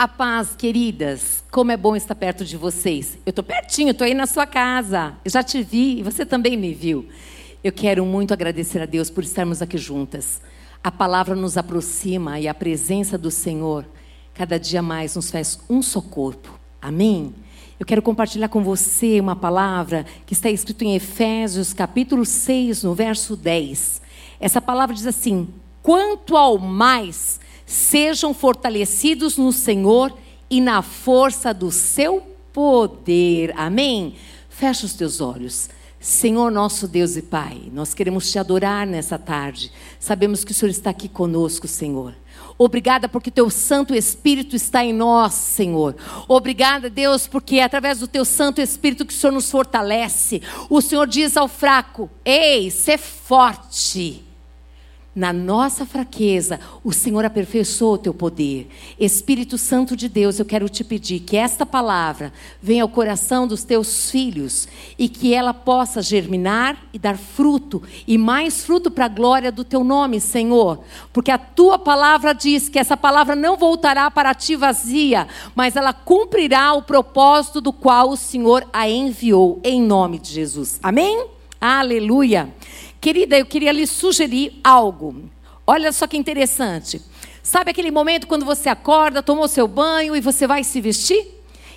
A paz, queridas. Como é bom estar perto de vocês. Eu estou pertinho, estou aí na sua casa. Eu já te vi e você também me viu. Eu quero muito agradecer a Deus por estarmos aqui juntas. A palavra nos aproxima e a presença do Senhor cada dia mais nos faz um só corpo. Amém? Eu quero compartilhar com você uma palavra que está escrito em Efésios, capítulo 6, no verso 10. Essa palavra diz assim: Quanto ao mais sejam fortalecidos no Senhor e na força do seu poder. Amém? Fecha os teus olhos. Senhor nosso Deus e Pai, nós queremos te adorar nessa tarde. Sabemos que o Senhor está aqui conosco, Senhor. Obrigada porque teu Santo Espírito está em nós, Senhor. Obrigada, Deus, porque é através do teu Santo Espírito que o Senhor nos fortalece. O Senhor diz ao fraco: Ei, ser forte. Na nossa fraqueza, o Senhor aperfeiçoou o teu poder. Espírito Santo de Deus, eu quero te pedir que esta palavra venha ao coração dos teus filhos e que ela possa germinar e dar fruto, e mais fruto para a glória do teu nome, Senhor. Porque a tua palavra diz que essa palavra não voltará para ti vazia, mas ela cumprirá o propósito do qual o Senhor a enviou, em nome de Jesus. Amém? Aleluia. Querida, eu queria lhe sugerir algo. Olha só que interessante. Sabe aquele momento quando você acorda, tomou seu banho e você vai se vestir?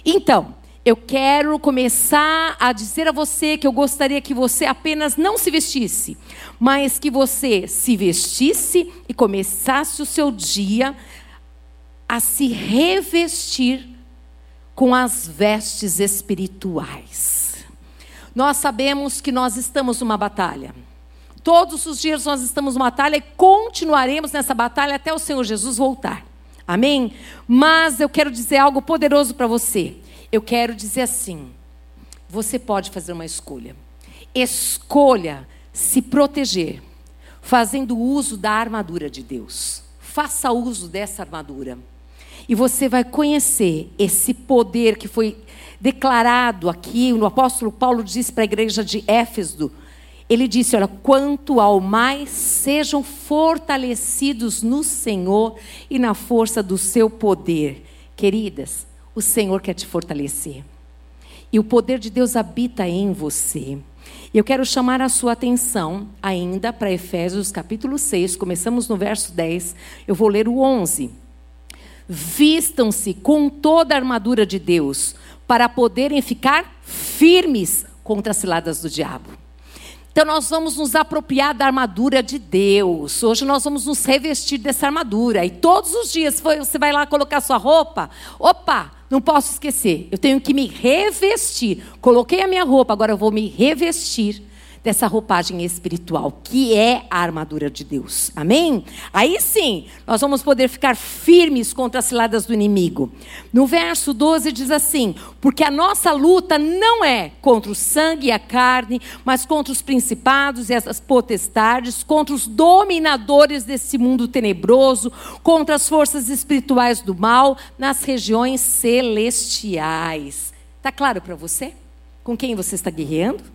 Então, eu quero começar a dizer a você que eu gostaria que você apenas não se vestisse, mas que você se vestisse e começasse o seu dia a se revestir com as vestes espirituais. Nós sabemos que nós estamos numa batalha. Todos os dias nós estamos numa batalha e continuaremos nessa batalha até o Senhor Jesus voltar. Amém? Mas eu quero dizer algo poderoso para você. Eu quero dizer assim: você pode fazer uma escolha. Escolha se proteger, fazendo uso da armadura de Deus. Faça uso dessa armadura. E você vai conhecer esse poder que foi declarado aqui, o apóstolo Paulo disse para a igreja de Éfeso, ele disse: Olha, quanto ao mais sejam fortalecidos no Senhor e na força do seu poder. Queridas, o Senhor quer te fortalecer. E o poder de Deus habita em você. Eu quero chamar a sua atenção ainda para Efésios capítulo 6, começamos no verso 10, eu vou ler o 11. Vistam-se com toda a armadura de Deus, para poderem ficar firmes contra as ciladas do diabo. Então nós vamos nos apropriar da armadura de Deus. Hoje nós vamos nos revestir dessa armadura. E todos os dias você vai lá colocar sua roupa. Opa, não posso esquecer. Eu tenho que me revestir. Coloquei a minha roupa, agora eu vou me revestir dessa roupagem espiritual, que é a armadura de Deus. Amém? Aí sim, nós vamos poder ficar firmes contra as ciladas do inimigo. No verso 12 diz assim: Porque a nossa luta não é contra o sangue e a carne, mas contra os principados e essas potestades, contra os dominadores desse mundo tenebroso, contra as forças espirituais do mal nas regiões celestiais. Está claro para você? Com quem você está guerreando?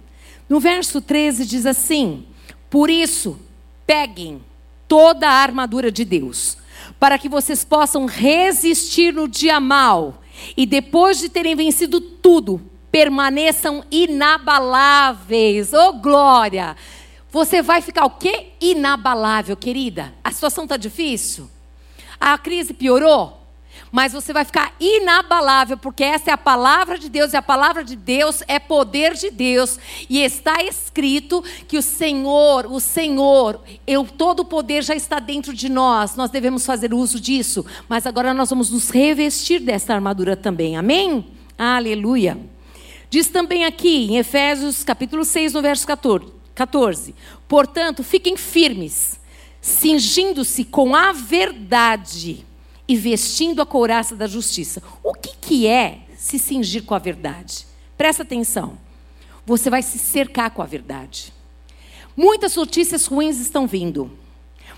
No verso 13 diz assim: Por isso, peguem toda a armadura de Deus, para que vocês possam resistir no dia mal e depois de terem vencido tudo, permaneçam inabaláveis. Oh glória! Você vai ficar o quê? Inabalável, querida. A situação está difícil? A crise piorou? Mas você vai ficar inabalável, porque essa é a palavra de Deus, e a palavra de Deus é poder de Deus. E está escrito que o Senhor, o Senhor, eu, todo o poder já está dentro de nós, nós devemos fazer uso disso, mas agora nós vamos nos revestir dessa armadura também, amém? Aleluia. Diz também aqui em Efésios capítulo 6, no verso 14: 14 Portanto, fiquem firmes, cingindo-se com a verdade e vestindo a couraça da justiça. O que, que é se cingir com a verdade? Presta atenção. Você vai se cercar com a verdade. Muitas notícias ruins estão vindo.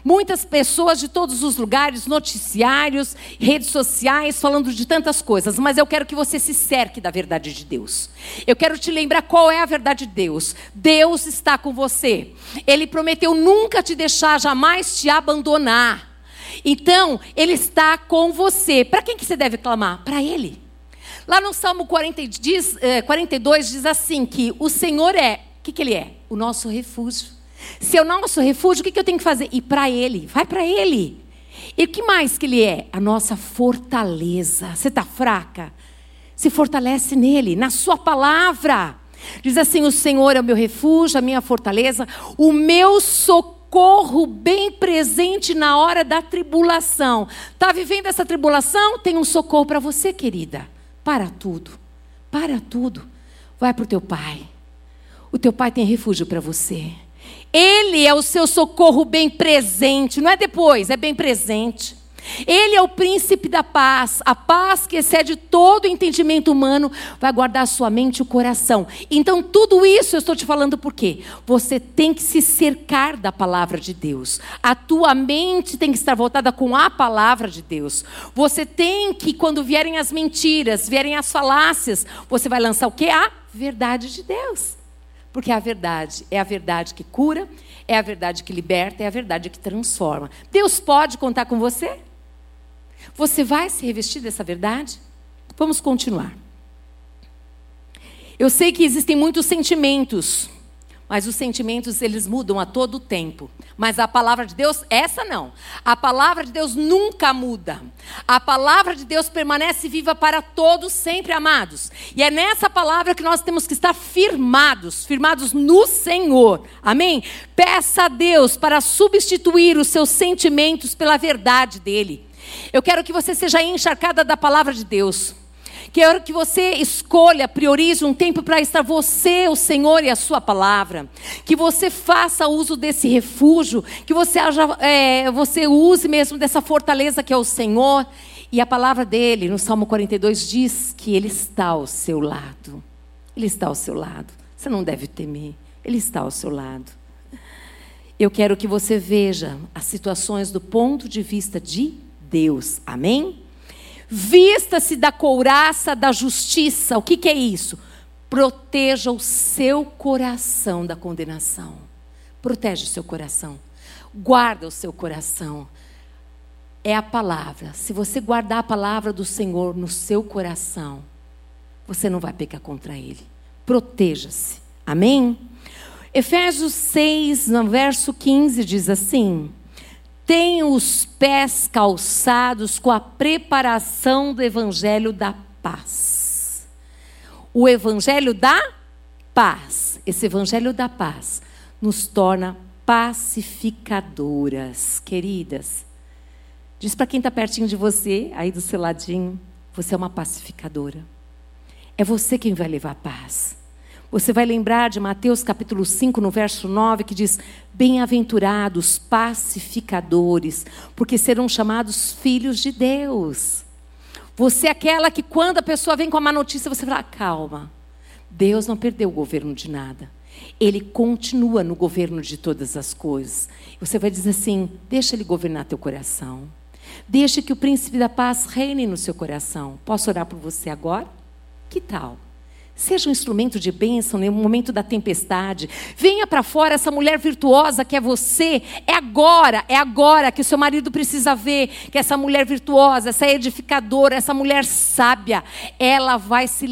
Muitas pessoas de todos os lugares, noticiários, redes sociais, falando de tantas coisas, mas eu quero que você se cerque da verdade de Deus. Eu quero te lembrar qual é a verdade de Deus. Deus está com você. Ele prometeu nunca te deixar, jamais te abandonar. Então, Ele está com você. Para quem que você deve clamar? Para Ele. Lá no Salmo 40 diz, eh, 42 diz assim: que o Senhor é, o que, que Ele é? O nosso refúgio. Se é o nosso refúgio, o que, que eu tenho que fazer? Ir para Ele, vai para Ele. E o que mais que Ele é? A nossa fortaleza. Você está fraca? Se fortalece nele, na Sua palavra. Diz assim: O Senhor é o meu refúgio, a minha fortaleza, o meu socorro bem presente na hora da tribulação. Está vivendo essa tribulação? Tem um socorro para você, querida. Para tudo. Para tudo. Vai para o teu pai. O teu pai tem refúgio para você. Ele é o seu socorro bem presente. Não é depois, é bem presente. Ele é o príncipe da paz, a paz que excede todo entendimento humano, vai guardar a sua mente e o coração. Então, tudo isso eu estou te falando por quê? Você tem que se cercar da palavra de Deus. A tua mente tem que estar voltada com a palavra de Deus. Você tem que, quando vierem as mentiras, vierem as falácias, você vai lançar o quê? A verdade de Deus. Porque a verdade é a verdade que cura, é a verdade que liberta, é a verdade que transforma. Deus pode contar com você? Você vai se revestir dessa verdade? Vamos continuar. Eu sei que existem muitos sentimentos, mas os sentimentos eles mudam a todo tempo. Mas a palavra de Deus, essa não. A palavra de Deus nunca muda. A palavra de Deus permanece viva para todos sempre, amados. E é nessa palavra que nós temos que estar firmados, firmados no Senhor. Amém? Peça a Deus para substituir os seus sentimentos pela verdade dele. Eu quero que você seja encharcada da palavra de Deus. Quero que você escolha, priorize um tempo para estar você, o Senhor e a Sua palavra. Que você faça uso desse refúgio, que você, haja, é, você use mesmo dessa fortaleza que é o Senhor. E a palavra dele, no Salmo 42, diz que Ele está ao seu lado. Ele está ao seu lado. Você não deve temer. Ele está ao seu lado. Eu quero que você veja as situações do ponto de vista de Deus. Amém? Vista-se da couraça da justiça. O que, que é isso? Proteja o seu coração da condenação. Protege o seu coração. Guarda o seu coração. É a palavra. Se você guardar a palavra do Senhor no seu coração, você não vai pecar contra Ele. Proteja-se. Amém? Efésios 6, no verso 15, diz assim: tem os pés calçados com a preparação do evangelho da paz. O evangelho da paz, esse evangelho da paz, nos torna pacificadoras, queridas. Diz para quem está pertinho de você, aí do seu ladinho, você é uma pacificadora. É você quem vai levar paz. Você vai lembrar de Mateus capítulo 5, no verso 9, que diz: Bem-aventurados pacificadores, porque serão chamados filhos de Deus. Você é aquela que, quando a pessoa vem com a má notícia, você fala: calma, Deus não perdeu o governo de nada. Ele continua no governo de todas as coisas. Você vai dizer assim: deixa ele governar teu coração. Deixa que o príncipe da paz reine no seu coração. Posso orar por você agora? Que tal? Seja um instrumento de bênção no momento da tempestade. Venha para fora essa mulher virtuosa que é você. É agora, é agora que o seu marido precisa ver que essa mulher virtuosa, essa edificadora, essa mulher sábia, ela vai se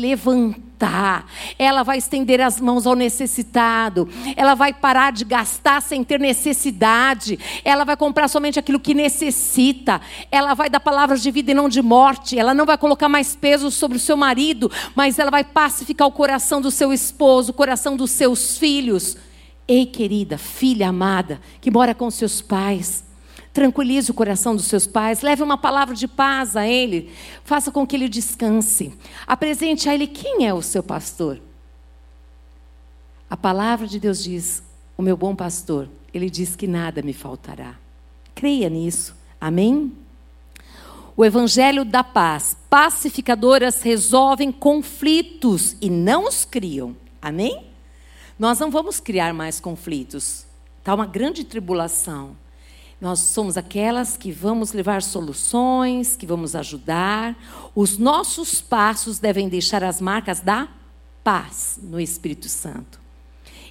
levantar. Ela vai estender as mãos ao necessitado, ela vai parar de gastar sem ter necessidade, ela vai comprar somente aquilo que necessita, ela vai dar palavras de vida e não de morte, ela não vai colocar mais peso sobre o seu marido, mas ela vai pacificar o coração do seu esposo, o coração dos seus filhos. Ei, querida, filha amada, que mora com seus pais, Tranquilize o coração dos seus pais, leve uma palavra de paz a ele, faça com que ele descanse. Apresente a ele quem é o seu pastor. A palavra de Deus diz: O meu bom pastor, ele diz que nada me faltará. Creia nisso. Amém? O evangelho da paz. Pacificadoras resolvem conflitos e não os criam. Amém? Nós não vamos criar mais conflitos. Está uma grande tribulação. Nós somos aquelas que vamos levar soluções, que vamos ajudar. Os nossos passos devem deixar as marcas da paz no Espírito Santo.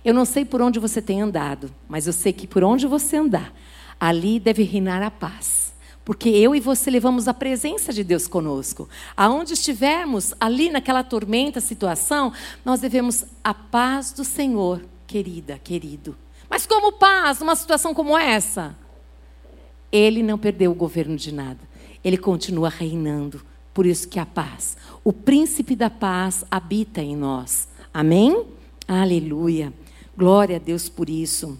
Eu não sei por onde você tem andado, mas eu sei que por onde você andar, ali deve reinar a paz. porque eu e você levamos a presença de Deus conosco. Aonde estivermos, ali naquela tormenta, situação, nós devemos a paz do Senhor, querida, querido. Mas como paz numa situação como essa? Ele não perdeu o governo de nada. Ele continua reinando. Por isso que a paz, o príncipe da paz habita em nós. Amém? Aleluia. Glória a Deus por isso.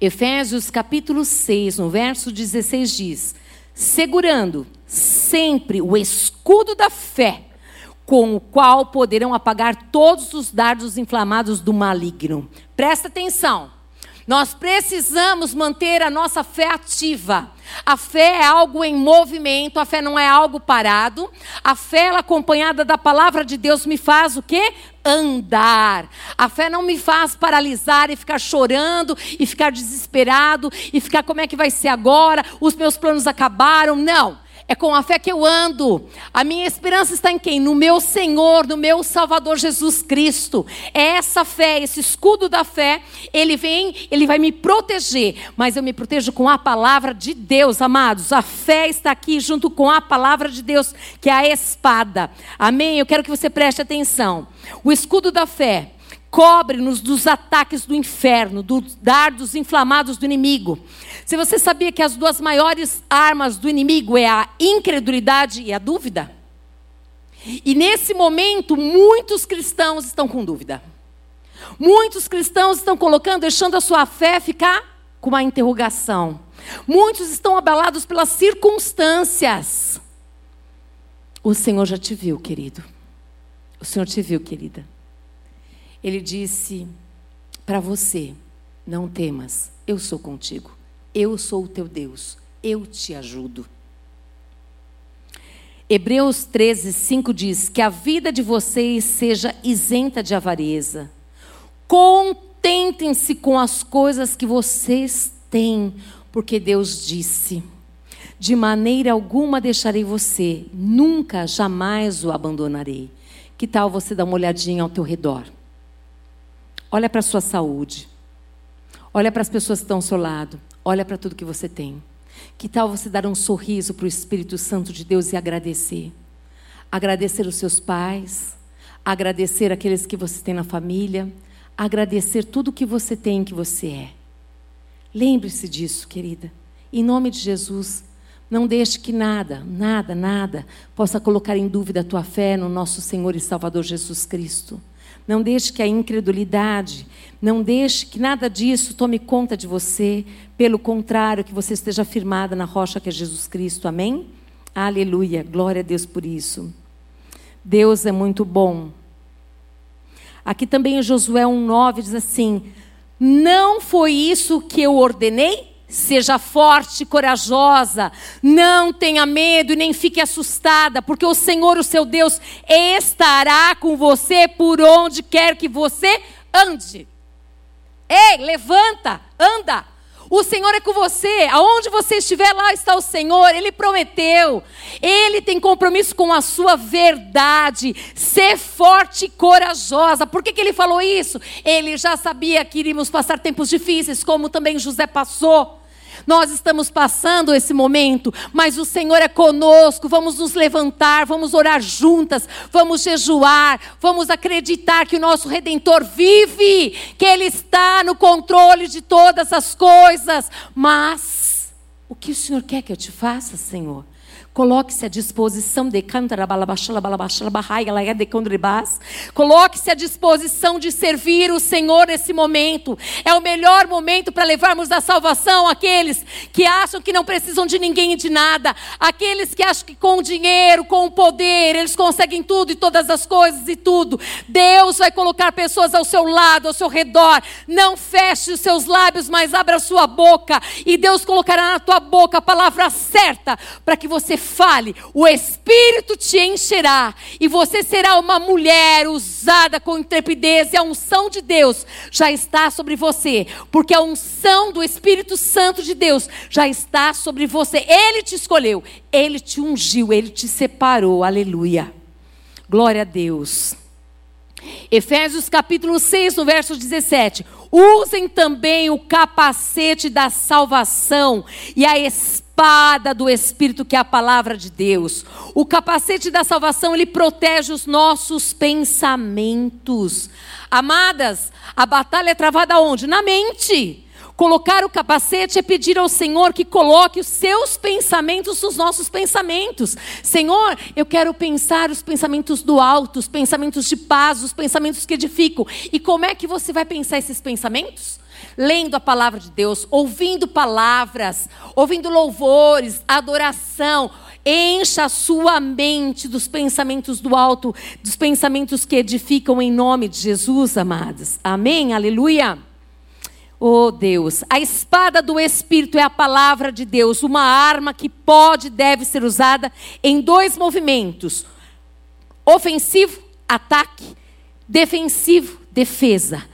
Efésios capítulo 6, no verso 16 diz: segurando sempre o escudo da fé, com o qual poderão apagar todos os dardos inflamados do maligno. Presta atenção. Nós precisamos manter a nossa fé ativa. A fé é algo em movimento, a fé não é algo parado. A fé, acompanhada da palavra de Deus, me faz o quê? Andar. A fé não me faz paralisar e ficar chorando e ficar desesperado e ficar como é que vai ser agora? Os meus planos acabaram. Não. É com a fé que eu ando. A minha esperança está em quem? No meu Senhor, no meu Salvador Jesus Cristo. É essa fé, esse escudo da fé, ele vem, ele vai me proteger, mas eu me protejo com a palavra de Deus, amados. A fé está aqui junto com a palavra de Deus, que é a espada. Amém? Eu quero que você preste atenção. O escudo da fé cobre-nos dos ataques do inferno, dos dardos inflamados do inimigo. Se você sabia que as duas maiores armas do inimigo é a incredulidade e a dúvida? E nesse momento, muitos cristãos estão com dúvida. Muitos cristãos estão colocando, deixando a sua fé ficar com uma interrogação. Muitos estão abalados pelas circunstâncias. O Senhor já te viu, querido. O Senhor te viu, querida. Ele disse para você: não temas, eu sou contigo. Eu sou o teu Deus, eu te ajudo. Hebreus 13, 5 diz: Que a vida de vocês seja isenta de avareza. Contentem-se com as coisas que vocês têm, porque Deus disse: De maneira alguma deixarei você, nunca, jamais o abandonarei. Que tal você dar uma olhadinha ao teu redor? Olha para a sua saúde. Olha para as pessoas que estão ao seu lado. Olha para tudo que você tem. Que tal você dar um sorriso para o Espírito Santo de Deus e agradecer? Agradecer os seus pais, agradecer aqueles que você tem na família, agradecer tudo que você tem que você é. Lembre-se disso, querida. Em nome de Jesus, não deixe que nada, nada, nada possa colocar em dúvida a tua fé no nosso Senhor e Salvador Jesus Cristo. Não deixe que a incredulidade, não deixe que nada disso tome conta de você. Pelo contrário, que você esteja firmada na rocha que é Jesus Cristo. Amém? Aleluia. Glória a Deus por isso. Deus é muito bom. Aqui também em Josué 1,9 diz assim: Não foi isso que eu ordenei? Seja forte e corajosa, não tenha medo e nem fique assustada, porque o Senhor, o seu Deus, estará com você por onde quer que você ande. Ei, levanta, anda. O Senhor é com você. Aonde você estiver, lá está o Senhor. Ele prometeu. Ele tem compromisso com a sua verdade. Ser forte e corajosa. Por que, que ele falou isso? Ele já sabia que iríamos passar tempos difíceis, como também José passou. Nós estamos passando esse momento, mas o Senhor é conosco. Vamos nos levantar, vamos orar juntas, vamos jejuar, vamos acreditar que o nosso redentor vive, que ele está no controle de todas as coisas. Mas o que o Senhor quer que eu te faça, Senhor? Coloque-se à disposição de Coloque-se à disposição de servir o Senhor nesse momento. É o melhor momento para levarmos a salvação aqueles que acham que não precisam de ninguém e de nada. Aqueles que acham que com o dinheiro, com o poder, eles conseguem tudo e todas as coisas e tudo. Deus vai colocar pessoas ao seu lado, ao seu redor. Não feche os seus lábios, mas abra a sua boca. E Deus colocará na tua boca a palavra certa para que você fale, o Espírito te encherá e você será uma mulher usada com intrepidez e a unção de Deus já está sobre você, porque a unção do Espírito Santo de Deus já está sobre você. Ele te escolheu, ele te ungiu, ele te separou. Aleluia. Glória a Deus. Efésios capítulo 6, no verso 17. Usem também o capacete da salvação e a espada espada do Espírito, que é a palavra de Deus. O capacete da salvação, ele protege os nossos pensamentos. Amadas, a batalha é travada onde? Na mente. Colocar o capacete é pedir ao Senhor que coloque os seus pensamentos nos nossos pensamentos. Senhor, eu quero pensar os pensamentos do alto, os pensamentos de paz, os pensamentos que edificam. E como é que você vai pensar esses pensamentos? Lendo a palavra de Deus, ouvindo palavras, ouvindo louvores, adoração. Encha a sua mente dos pensamentos do alto, dos pensamentos que edificam em nome de Jesus, amados. Amém? Aleluia. Oh Deus, a espada do Espírito é a palavra de Deus, uma arma que pode e deve ser usada em dois movimentos: ofensivo, ataque, defensivo, defesa.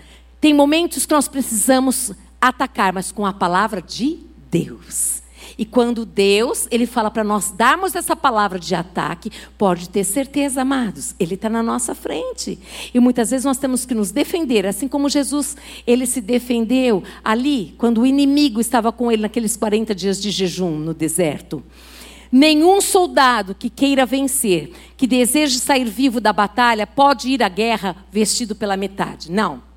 Tem momentos que nós precisamos atacar, mas com a palavra de Deus. E quando Deus, ele fala para nós darmos essa palavra de ataque, pode ter certeza, amados, ele está na nossa frente. E muitas vezes nós temos que nos defender, assim como Jesus, ele se defendeu ali, quando o inimigo estava com ele naqueles 40 dias de jejum no deserto. Nenhum soldado que queira vencer, que deseje sair vivo da batalha, pode ir à guerra vestido pela metade. Não.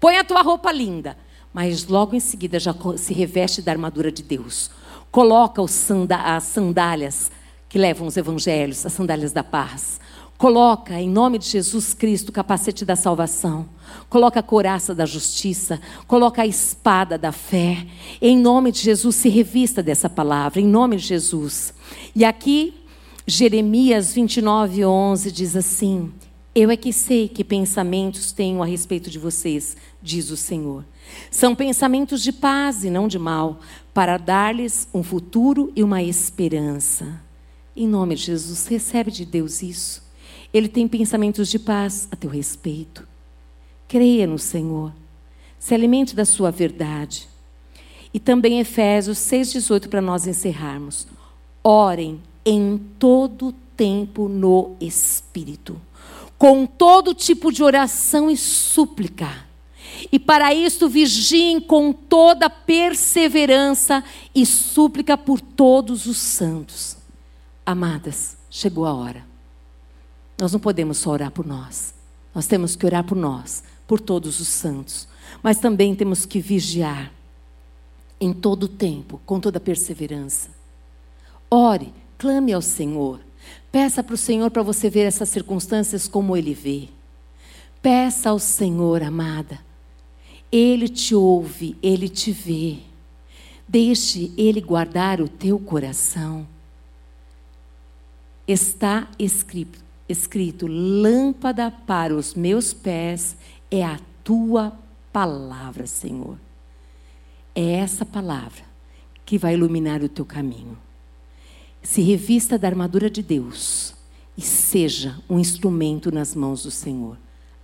Põe a tua roupa linda, mas logo em seguida já se reveste da armadura de Deus Coloca as sandálias que levam os evangelhos, as sandálias da paz. Coloca, em nome de Jesus Cristo, o capacete da salvação. Coloca a couraça da justiça. Coloca a espada da fé. Em nome de Jesus, se revista dessa palavra. Em nome de Jesus. E aqui, Jeremias 29, 11 diz assim: Eu é que sei que pensamentos tenho a respeito de vocês, diz o Senhor. São pensamentos de paz e não de mal, para dar-lhes um futuro e uma esperança. Em nome de Jesus, recebe de Deus isso. Ele tem pensamentos de paz a teu respeito. Creia no Senhor. Se alimente da sua verdade. E também Efésios 6,18 para nós encerrarmos. Orem em todo tempo no Espírito, com todo tipo de oração e súplica e para isto vigiem com toda perseverança e súplica por todos os santos. Amadas, chegou a hora. Nós não podemos só orar por nós. Nós temos que orar por nós, por todos os santos. Mas também temos que vigiar em todo o tempo, com toda perseverança. Ore, clame ao Senhor. Peça para o Senhor para você ver essas circunstâncias como Ele vê. Peça ao Senhor, amada ele te ouve, ele te vê. Deixe ele guardar o teu coração. Está escrito, escrito: lâmpada para os meus pés é a tua palavra, Senhor. É essa palavra que vai iluminar o teu caminho. Se revista da armadura de Deus e seja um instrumento nas mãos do Senhor.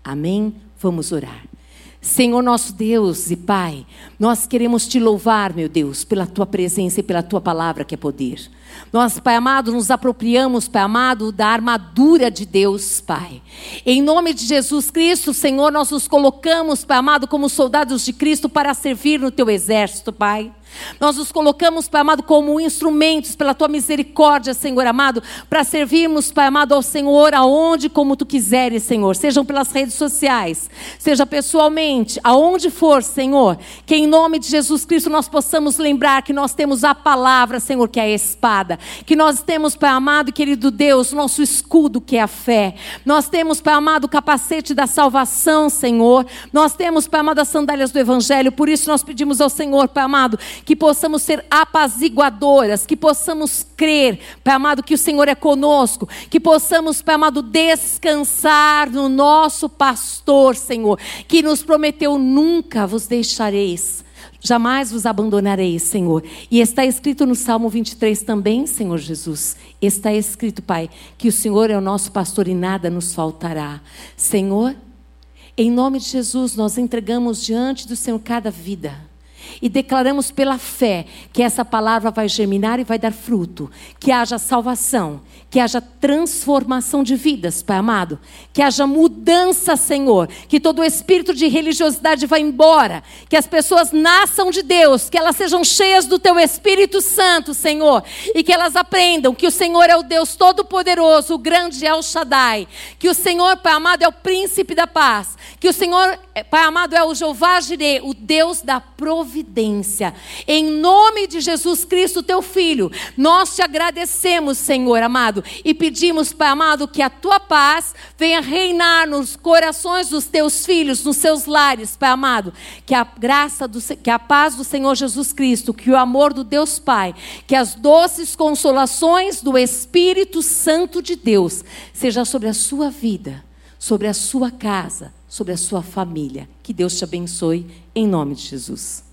Amém? Vamos orar. Senhor nosso Deus e Pai, nós queremos te louvar, meu Deus, pela tua presença e pela tua palavra que é poder. Nós, Pai amado, nos apropriamos, Pai amado, da armadura de Deus, Pai. Em nome de Jesus Cristo, Senhor, nós nos colocamos, Pai amado, como soldados de Cristo para servir no teu exército, Pai. Nós nos colocamos, Pai amado, como instrumentos pela tua misericórdia, Senhor amado, para servirmos, Pai amado, ao Senhor aonde como tu quiseres, Senhor, sejam pelas redes sociais, seja pessoalmente, aonde for, Senhor, que em nome de Jesus Cristo nós possamos lembrar que nós temos a palavra, Senhor, que é a espada, que nós temos, Pai amado querido Deus, nosso escudo, que é a fé, nós temos, Pai amado, o capacete da salvação, Senhor, nós temos, Pai amado, as sandálias do Evangelho, por isso nós pedimos ao Senhor, Pai amado, que possamos ser apaziguadoras, que possamos crer, Pai amado, que o Senhor é conosco, que possamos, Pai amado, descansar no nosso pastor, Senhor, que nos prometeu: nunca vos deixareis. Jamais vos abandonarei, Senhor. E está escrito no Salmo 23 também, Senhor Jesus. Está escrito, Pai, que o Senhor é o nosso pastor e nada nos faltará. Senhor, em nome de Jesus, nós entregamos diante do Senhor cada vida E declaramos pela fé que essa palavra vai germinar e vai dar fruto, que haja salvação, que haja transformação de vidas, Pai amado, que haja mudança, Senhor, que todo o espírito de religiosidade vá embora, que as pessoas nasçam de Deus, que elas sejam cheias do Teu Espírito Santo, Senhor, e que elas aprendam que o Senhor é o Deus Todo-Poderoso, o grande El Shaddai, que o Senhor, Pai amado, é o príncipe da paz, que o Senhor, Pai amado, é o Jeová Jireh, o Deus da providência. Em nome de Jesus Cristo, Teu Filho, nós te agradecemos, Senhor amado e pedimos, Pai amado, que a tua paz venha reinar nos corações dos teus filhos, nos seus lares, Pai amado. Que a graça, do, que a paz do Senhor Jesus Cristo, que o amor do Deus Pai, que as doces consolações do Espírito Santo de Deus seja sobre a sua vida, sobre a sua casa, sobre a sua família. Que Deus te abençoe, em nome de Jesus.